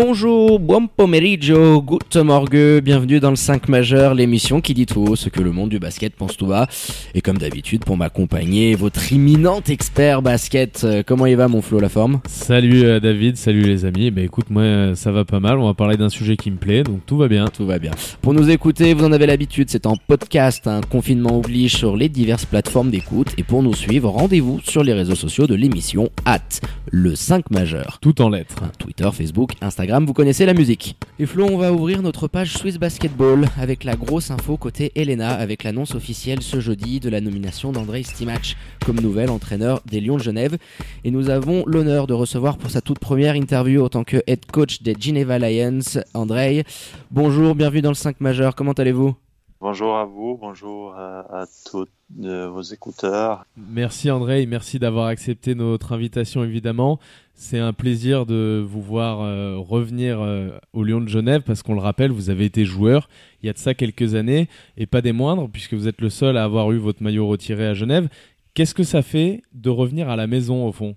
Bonjour, buon pomeriggio, good morgue, bienvenue dans le 5 majeur, l'émission qui dit tout haut ce que le monde du basket pense tout bas. Et comme d'habitude, pour m'accompagner, votre imminent expert basket. Euh, Comment il va mon Flo, la forme Salut euh, David, salut les amis. Bah écoute, moi euh, ça va pas mal. On va parler d'un sujet qui me plaît, donc tout va bien. Tout va bien. Pour nous écouter, vous en avez l'habitude, c'est en podcast, un confinement oblige sur les diverses plateformes d'écoute. Et pour nous suivre, rendez-vous sur les réseaux sociaux de l'émission at le 5 majeur. Tout en lettres. Hein, Twitter, Facebook, Instagram, vous connaissez la musique. Et Flo, on va ouvrir notre page Swiss Basketball avec la grosse info côté Elena, avec l'annonce officielle ce jeudi de la nomination d'Andrei Stimac comme nouvel entraîneur des Lions de Genève. Et nous avons l'honneur de recevoir pour sa toute première interview en tant que head coach des Geneva Lions, Andrei. Bonjour, bienvenue dans le 5 majeur, comment allez-vous? Bonjour à vous, bonjour à, tous Merci André, merci d'avoir accepté notre invitation évidemment. C'est un plaisir de vous voir euh, revenir euh, au Lyon de Genève parce qu'on le rappelle, vous avez été joueur il y a de ça quelques années et pas des moindres puisque vous êtes le seul à avoir eu votre maillot retiré à Genève. Qu'est-ce que ça fait de revenir à la maison au fond?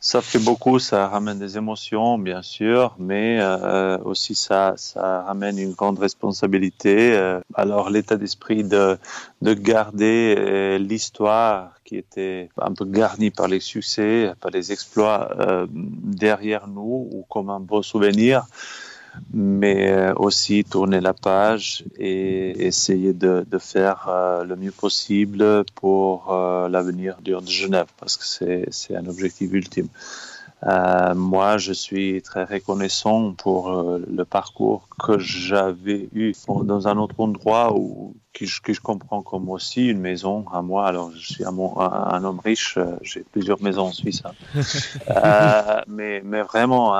Ça fait beaucoup, ça ramène des émotions, bien sûr, mais euh, aussi ça, ça ramène une grande responsabilité. Euh, alors l'état d'esprit de, de garder euh, l'histoire qui était un peu garnie par les succès, par les exploits euh, derrière nous ou comme un beau souvenir, mais euh, aussi tourner la page et essayer de, faire euh, le mieux possible pour euh, l'avenir de Genève, parce que c'est un objectif ultime. Euh, moi, je suis très reconnaissant pour euh, le parcours que j'avais eu dans un autre endroit où que je, que je comprends comme aussi une maison à moi. Alors, je suis un, homme riche, euh, j'ai plusieurs maisons en Suisse, hein. Mais, mais vraiment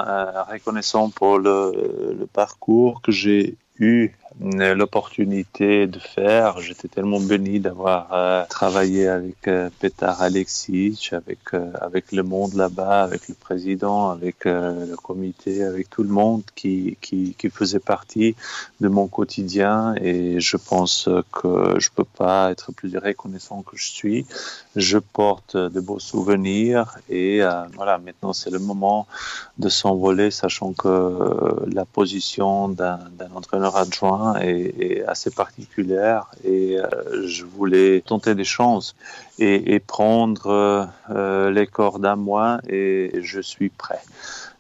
reconnaissant pour le, le parcours que j'ai eu l'opportunité de faire. J'étais tellement béni d'avoir euh, travaillé avec euh, Petar Alexic, avec euh, avec le monde là-bas, avec le président, avec euh, le comité, avec tout le monde qui, qui faisait partie de mon quotidien. Et je pense que je peux pas être plus reconnaissant que je suis. Je porte de beaux souvenirs et euh, voilà. Maintenant, c'est le moment de s'envoler, sachant que euh, la position d'un entraîneur adjoint est assez particulière et euh, je voulais tenter des chances et, et prendre euh, les cordes à moi et je suis prêt.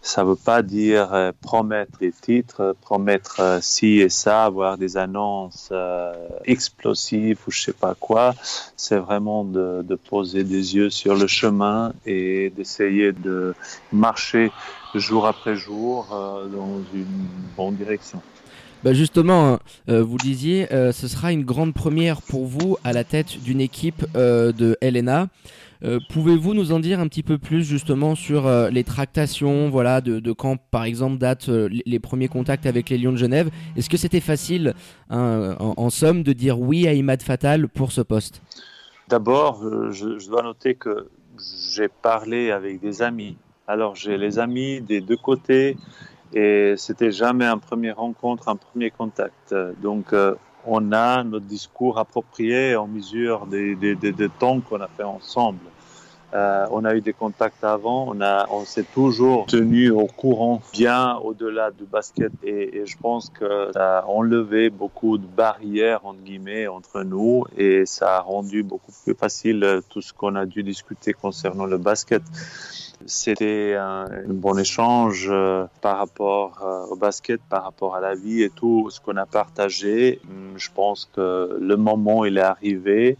Ça veut pas dire euh, promettre des titres, promettre ci et ça, avoir des annonces explosives ou je sais pas quoi. C'est vraiment de, poser des yeux sur le chemin et d'essayer de marcher jour après jour dans une bonne direction. Bah justement, euh, vous le disiez, euh, ce sera une grande première pour vous à la tête d'une équipe euh, de. Euh, Pouvez-vous nous en dire un petit peu plus justement sur euh, les tractations, voilà, de, quand par exemple datent euh, les- premiers contacts avec les Lions de Genève? Est-ce que c'était facile, hein, en, somme, de dire oui à Imad Fatal pour ce poste? D'abord, euh, je dois noter que j'ai parlé avec des amis. Alors, j'ai les amis des deux côtés et c'était jamais un premier rencontre, un premier contact. Donc, euh, on a notre discours approprié en mesure des, des, des, temps qu'on a fait ensemble. Euh, on a eu des contacts avant, on, a, on s'est toujours tenu au courant bien au-delà du basket et, et je pense que ça a enlevé beaucoup de barrières entre guillemets entre nous et ça a rendu beaucoup plus facile tout ce qu'on a dû discuter concernant le basket. C'était un, bon échange euh, par rapport euh, au basket, par rapport à la vie et tout ce qu'on a partagé. Hum, Je pense que le moment il est arrivé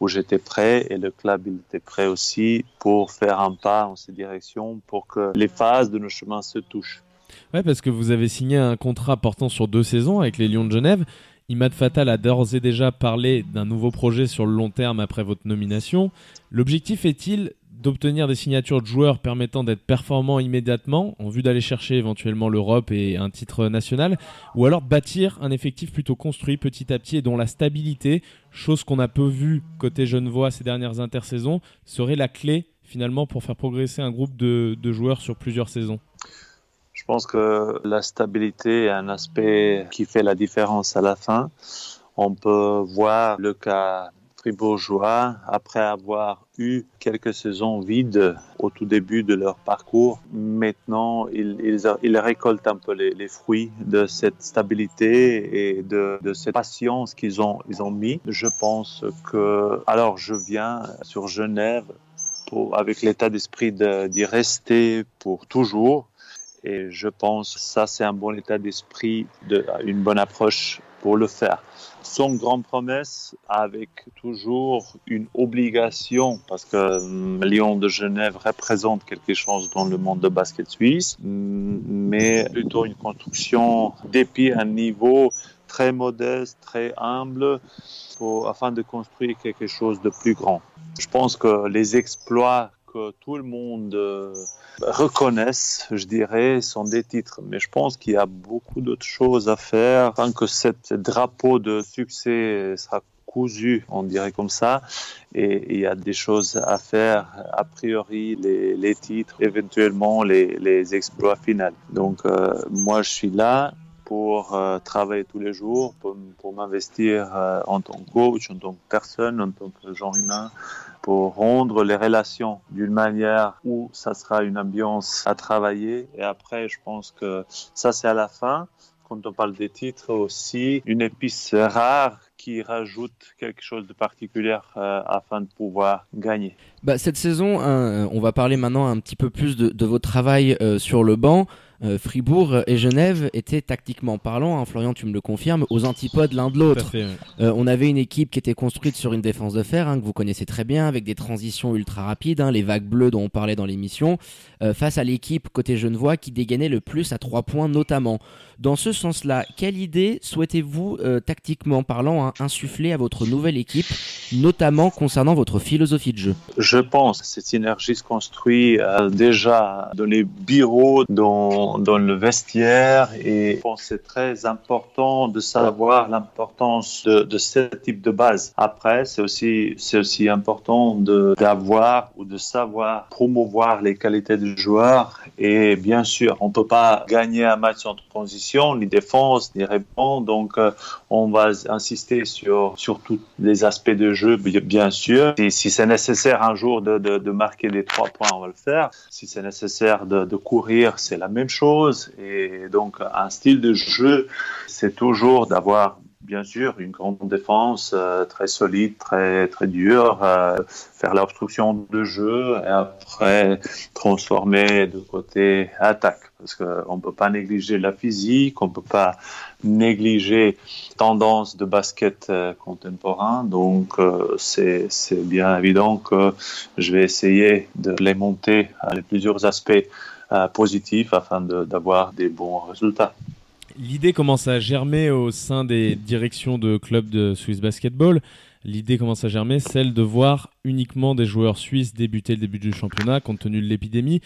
où j'étais prêt et le club il était prêt aussi pour faire un pas en cette direction pour que les phases de nos chemins se touchent. Ouais, parce que vous avez signé un contrat portant sur deux saisons avec les Lions de Genève. Imad Fatal a d'ores et déjà parlé d'un nouveau projet sur le long terme après votre nomination. L'objectif est-il d'obtenir des signatures de joueurs permettant d'être performants immédiatement en vue d'aller chercher éventuellement l'Europe et un titre national, ou alors bâtir un effectif plutôt construit petit à petit et dont la stabilité, chose qu'on a peu vue côté Genevois ces dernières intersaisons, serait la clé finalement pour faire progresser un groupe de, de joueurs sur plusieurs saisons Je pense que la stabilité est un aspect qui fait la différence à la fin. On peut voir le cas fribourgeois, après avoir eu quelques saisons vides au tout début de leur parcours, maintenant ils, ils, récoltent un peu les, les, fruits de cette stabilité et de, de cette patience qu'ils ont, ils ont mis. Je pense que, alors je viens sur Genève pour, avec l'état d'esprit d'y rester pour toujours. Et je pense que ça, c'est un bon état d'esprit, de, une bonne approche pour le faire. Son grande promesse avec toujours une obligation, parce que euh, Lyon de Genève représente quelque chose dans le monde de basket suisse, mais plutôt une construction depuis un niveau très modeste, très humble, afin de construire quelque chose de plus grand. Je pense que les exploits que tout le monde euh, reconnaisse, je dirais, sont des titres. Mais je pense qu'il y a beaucoup d'autres choses à faire tant que ce drapeau de succès sera cousu, on dirait comme ça. Et il y a des choses à faire, a priori, les, titres, éventuellement les, exploits finaux. Donc, euh, moi, je suis là pour euh, travailler tous les jours, pour, pour m'investir euh, en tant que coach, en tant que personne, en tant que genre humain, pour rendre les relations d'une manière où ça sera une ambiance à travailler. Et après, je pense que ça, c'est à la fin. Quand on parle des titres aussi, une épice rare qui rajoute quelque chose de particulier euh, afin de pouvoir gagner. Bah, cette saison, hein, on va parler maintenant un petit peu plus de, de votre travail euh, sur le banc. Euh, Fribourg et Genève étaient tactiquement parlant, hein, Florian tu me le confirmes, aux antipodes l'un de l'autre. Ouais. Euh, on avait une équipe qui était construite sur une défense de fer, hein, que vous connaissez très bien, avec des transitions ultra rapides, hein, les vagues bleues dont on parlait dans l'émission, euh, face à l'équipe côté Genevois qui dégainait le plus à trois points notamment. Dans ce sens-là, quelle idée souhaitez-vous, euh, tactiquement parlant, hein, insuffler à votre nouvelle équipe, notamment concernant votre philosophie de jeu? Je pense que cette synergie se construit euh, déjà dans les bureaux, dans, dans le vestiaire, et je pense que c'est très important de savoir l'importance de, de ce type de base. Après, c'est aussi, c'est aussi important de, d'avoir ou de savoir promouvoir les qualités du joueur, et bien sûr, on peut pas gagner un match en transition ni défense, ni répondre. Donc, euh, on va insister sur, sur tous les aspects de jeu, bien sûr. Si c'est nécessaire un jour de, de, marquer les trois points, on va le faire. Si c'est nécessaire de courir, c'est la même chose. Et donc, un style de jeu, c'est toujours d'avoir bien sûr une grande défense euh, très solide, très très dure, euh, faire l'obstruction de jeu et après transformer de côté attaque parce qu'on ne peut pas négliger la physique, on ne peut pas négliger tendance de basket euh, contemporain. Donc, euh, c'est bien évident que je vais essayer de les monter à les plusieurs aspects euh, positifs afin d'avoir de, des bons résultats. L'idée commence à germer au sein des directions de clubs de Swiss Basketball. L'idée commence à germer, celle de voir uniquement des joueurs suisses débuter le début du championnat compte tenu de l'épidémie.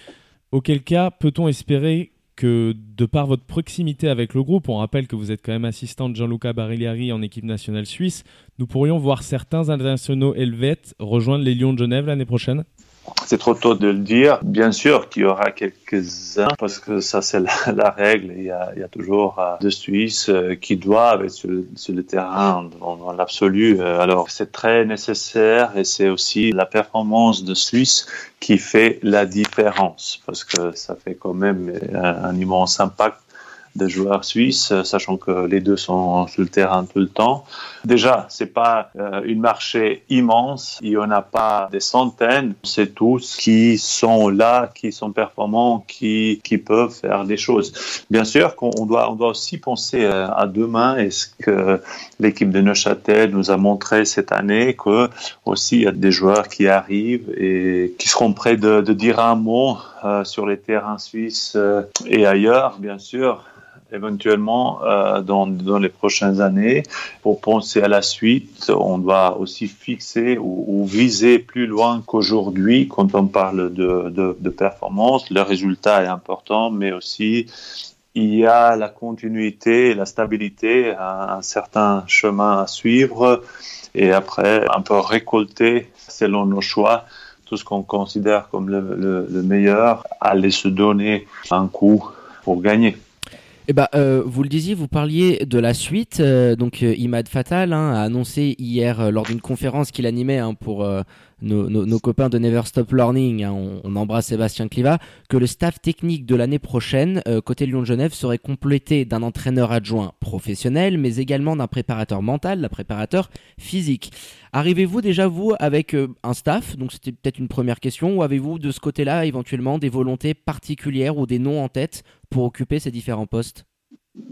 Auquel cas, peut-on espérer que de par votre proximité avec le groupe, on rappelle que vous êtes quand même assistant de Gianluca Barigliari en équipe nationale suisse, nous pourrions voir certains internationaux helvètes rejoindre les Lions de Genève l'année prochaine? C'est trop tôt de le dire. Bien sûr qu'il y aura quelques-uns, parce que ça c'est la, la, règle. Il y a, il y a toujours euh, de Suisses euh, qui doivent être sur, sur le terrain dans, dans l'absolu. Euh, alors c'est très nécessaire et c'est aussi la performance de Suisse qui fait la différence, parce que ça fait quand même un, un immense impact de joueurs suisses, sachant que les deux sont sur le terrain tout le temps. Déjà, c'est pas euh, une marché immense, il y en a pas des centaines, c'est tous qui sont là, qui sont performants, qui, qui peuvent faire des choses. Bien sûr qu'on doit, on doit aussi penser euh, à demain et ce que l'équipe de Neuchâtel nous a montré cette année, que aussi il y a des joueurs qui arrivent et qui seront prêts de, dire un mot euh, sur les terrains suisses euh, et ailleurs, bien sûr éventuellement euh, dans, dans, les prochaines années. Pour penser à la suite, on doit aussi fixer ou, viser plus loin qu'aujourd'hui quand on parle de, de, performance. Le résultat est important, mais aussi il y a la continuité, la stabilité, un, certain chemin à suivre et après un peu récolter selon nos choix tout ce qu'on considère comme le meilleur, aller se donner un coup pour gagner. Eh ben, euh, vous le disiez, vous parliez de la suite. Euh, donc, euh, Imad Fatal hein, a annoncé hier euh, lors d'une conférence qu'il animait hein, pour euh, nos, nos, nos, copains de Never Stop Learning, hein, on, on, embrasse Sébastien Cliva, que le staff technique de l'année prochaine, côté Lyon de Genève, serait complété d'un entraîneur adjoint professionnel, mais également d'un préparateur mental, d'un préparateur physique. Arrivez-vous déjà, vous, avec un staff? Donc, c'était peut-être une première question. Ou avez-vous, de ce côté-là, éventuellement, des volontés particulières ou des noms en tête pour occuper ces différents postes?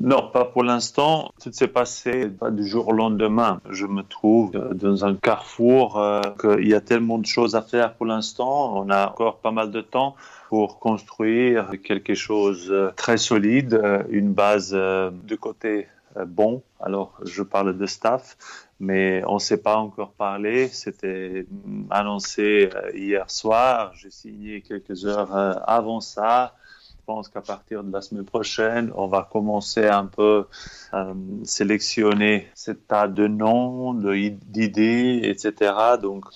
Non, pas pour l'instant. Tout s'est passé pas du jour au lendemain. Je me trouve dans un carrefour, euh, qu'il y a tellement de choses à faire pour l'instant. On a encore pas mal de temps pour construire quelque chose de très solide, une base de côté bon. Alors, je parle de staff, mais on ne s'est pas encore parlé. C'était annoncé hier soir. J'ai signé quelques heures avant ça. Je pense qu'à partir de la semaine prochaine, on va commencer un peu à euh, sélectionner cet tas de noms, d'idées, etc. Donc,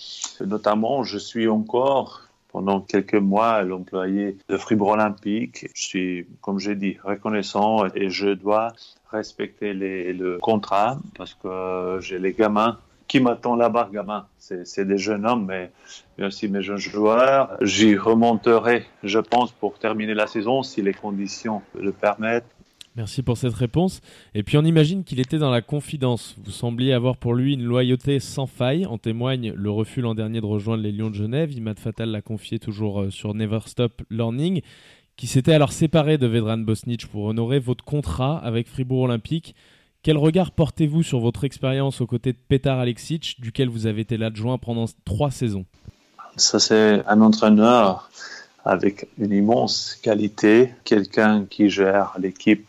notamment, je suis encore pendant quelques mois l'employé de Fribourg Olympique. Je suis, comme j'ai dit, reconnaissant et je dois respecter le contrat parce que j'ai les gamins qui m'attend là-bas, gamin C'est des jeunes hommes, mais, aussi mes jeunes joueurs. J'y remonterai, je pense, pour terminer la saison, si les conditions le permettent. Merci pour cette réponse. Et puis on imagine qu'il était dans la confidence. Vous sembliez avoir pour lui une loyauté sans faille. En témoigne le refus l'an dernier de rejoindre les Lions de Genève. Imad Fatal l'a confié toujours sur Never Stop Learning, qui s'était alors séparé de Vedran Bosnich pour honorer votre contrat avec Fribourg Olympique. Quel regard portez-vous sur votre expérience aux côtés de Petar Alexic, duquel vous avez été l'adjoint pendant trois saisons? Ça, c'est un entraîneur avec une immense qualité, quelqu'un qui gère l'équipe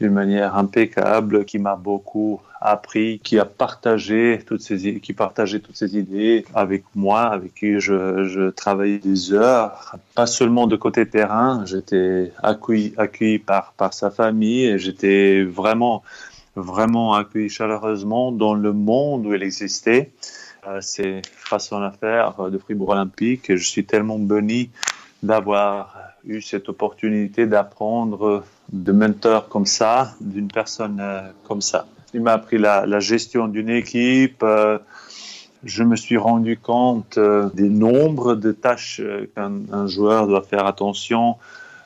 d'une manière impeccable, qui m'a beaucoup appris, qui a partagé toutes ces, qui partageait toutes ces idées avec moi, avec qui je, travaillais des heures, pas seulement de côté terrain, j'étais accueilli, accueilli par, par sa famille et j'étais vraiment vraiment accueilli chaleureusement dans le monde où il existait. Euh, c'est façon à de Fribourg Olympique je suis tellement béni d'avoir eu cette opportunité d'apprendre de mentors comme ça, d'une personne euh, comme ça. Il m'a appris la, la gestion d'une équipe. Euh, je me suis rendu compte des nombres de tâches qu'un joueur doit faire attention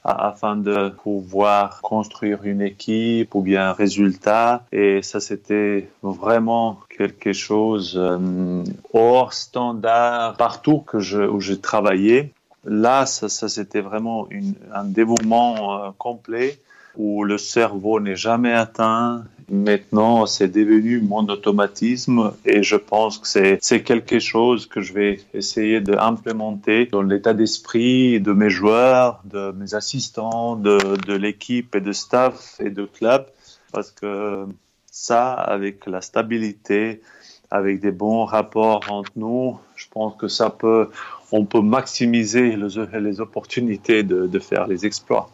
afin de pouvoir construire une équipe ou bien un résultat. Et ça, c'était vraiment quelque chose euh, hors standard partout que je, où j'ai travaillé. Là, ça, c'était vraiment un dévouement euh, complet où le cerveau n'est jamais atteint. Maintenant, c'est devenu mon automatisme et je pense que c'est, quelque chose que je vais essayer d'implémenter dans l'état d'esprit de mes joueurs, de mes assistants, de, de l'équipe et de staff et de club parce que ça, avec la stabilité, avec des bons rapports entre nous, je pense que ça peut, on peut maximiser les, les opportunités de, de faire les exploits.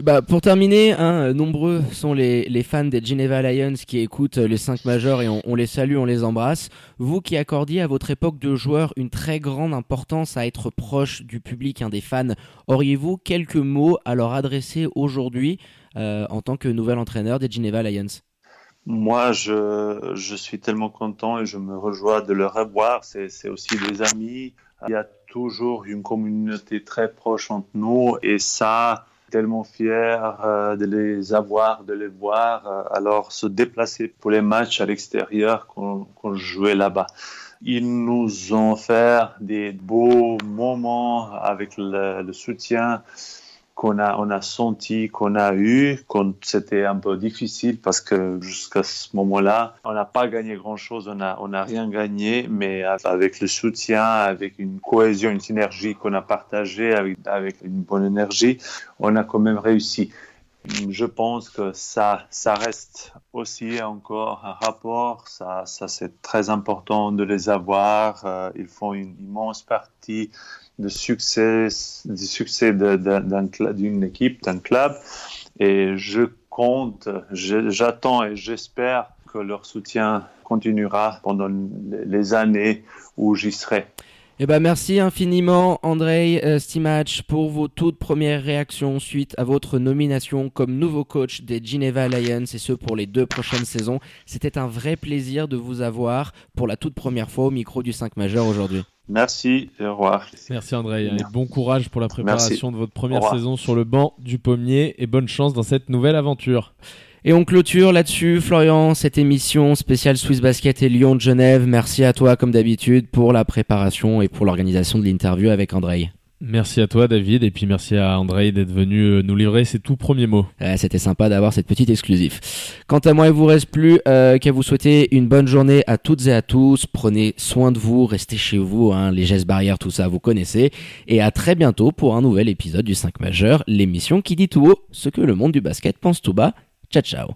Bah, pour terminer, hein, nombreux sont les, les, fans des Geneva Lions qui écoutent les 5 majeurs et on, les salue, on les embrasse. Vous qui accordiez à votre époque de joueur une très grande importance à être proche du public, hein, des fans, auriez-vous quelques mots à leur adresser aujourd'hui euh, en tant que nouvel entraîneur des Geneva Lions? Moi, je, je suis tellement content et je me rejoins de le revoir. C'est aussi des amis. Il y a toujours une communauté très proche entre nous et ça, tellement fier euh, de les avoir, de les voir. Euh, alors, se déplacer pour les matchs à l'extérieur qu'on qu jouait là-bas. Ils nous ont offert des beaux moments avec le soutien qu'on a, on a senti, qu'on a eu, quand c'était un peu difficile parce que jusqu'à ce moment-là, on n'a pas gagné grand-chose, on n'a on a rien gagné, mais avec le soutien, avec une cohésion, une synergie qu'on a partagée, avec, avec une bonne énergie, on a quand même réussi. Je pense que ça, ça reste aussi encore un rapport. Ça, ça c'est très important de les avoir. Euh, ils font une immense partie du succès, du succès d'une équipe, d'un club. Et je compte, j'attends et j'espère que leur soutien continuera pendant les années où j'y serai. Eh ben merci infiniment Andrei euh, Stimach pour vos toutes premières réactions suite à votre nomination comme nouveau coach des Geneva Lions et ce pour les deux prochaines saisons. C'était un vrai plaisir de vous avoir pour la toute première fois au micro du 5 majeur aujourd'hui. Merci et au revoir. Merci André et bon courage pour la préparation de votre première saison sur le banc du pommier et bonne chance dans cette nouvelle aventure. Et on clôture là-dessus, Florian, cette émission spéciale Swiss Basket et Lyon de Genève. Merci à toi, comme d'habitude, pour la préparation et pour l'organisation de l'interview avec Andrei. Merci à toi David et puis merci à André d'être venu euh, nous livrer ses tout premiers mots. C'était sympa d'avoir cette petite exclusive. Quant à moi, il vous reste plus euh, qu'à vous souhaiter une bonne journée à toutes et à tous. Prenez soin de vous, restez chez vous, hein, les gestes barrières, tout ça, vous connaissez. Et à très bientôt pour un nouvel épisode du 5 majeur, l'émission qui dit tout haut ce que le monde du basket pense tout bas. Ciao ciao